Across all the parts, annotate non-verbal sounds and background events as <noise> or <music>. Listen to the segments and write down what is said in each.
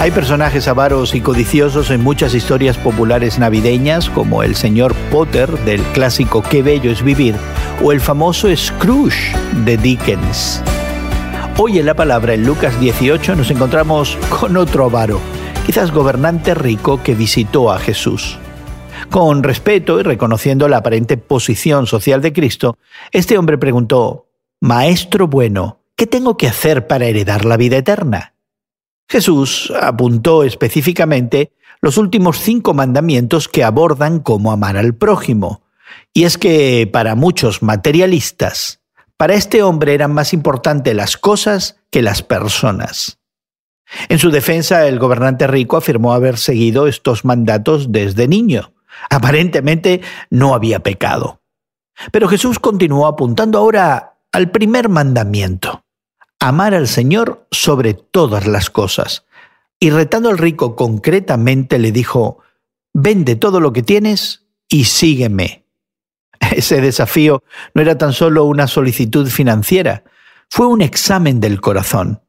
Hay personajes avaros y codiciosos en muchas historias populares navideñas, como el señor Potter del clásico Qué bello es vivir, o el famoso Scrooge de Dickens. Hoy en la palabra, en Lucas 18, nos encontramos con otro avaro, quizás gobernante rico que visitó a Jesús. Con respeto y reconociendo la aparente posición social de Cristo, este hombre preguntó, Maestro bueno, ¿qué tengo que hacer para heredar la vida eterna? Jesús apuntó específicamente los últimos cinco mandamientos que abordan cómo amar al prójimo. Y es que para muchos materialistas, para este hombre eran más importantes las cosas que las personas. En su defensa, el gobernante rico afirmó haber seguido estos mandatos desde niño. Aparentemente no había pecado. Pero Jesús continuó apuntando ahora al primer mandamiento amar al Señor sobre todas las cosas. Y retando al rico concretamente le dijo, vende todo lo que tienes y sígueme. <laughs> Ese desafío no era tan solo una solicitud financiera, fue un examen del corazón.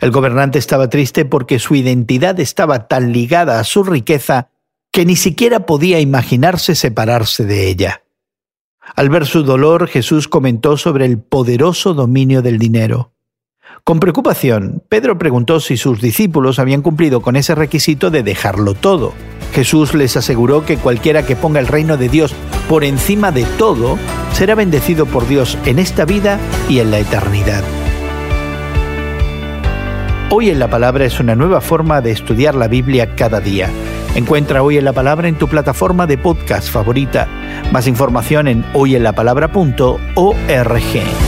El gobernante estaba triste porque su identidad estaba tan ligada a su riqueza que ni siquiera podía imaginarse separarse de ella. Al ver su dolor, Jesús comentó sobre el poderoso dominio del dinero. Con preocupación, Pedro preguntó si sus discípulos habían cumplido con ese requisito de dejarlo todo. Jesús les aseguró que cualquiera que ponga el reino de Dios por encima de todo será bendecido por Dios en esta vida y en la eternidad. Hoy en la Palabra es una nueva forma de estudiar la Biblia cada día. Encuentra Hoy en la Palabra en tu plataforma de podcast favorita. Más información en hoyenlapalabra.org.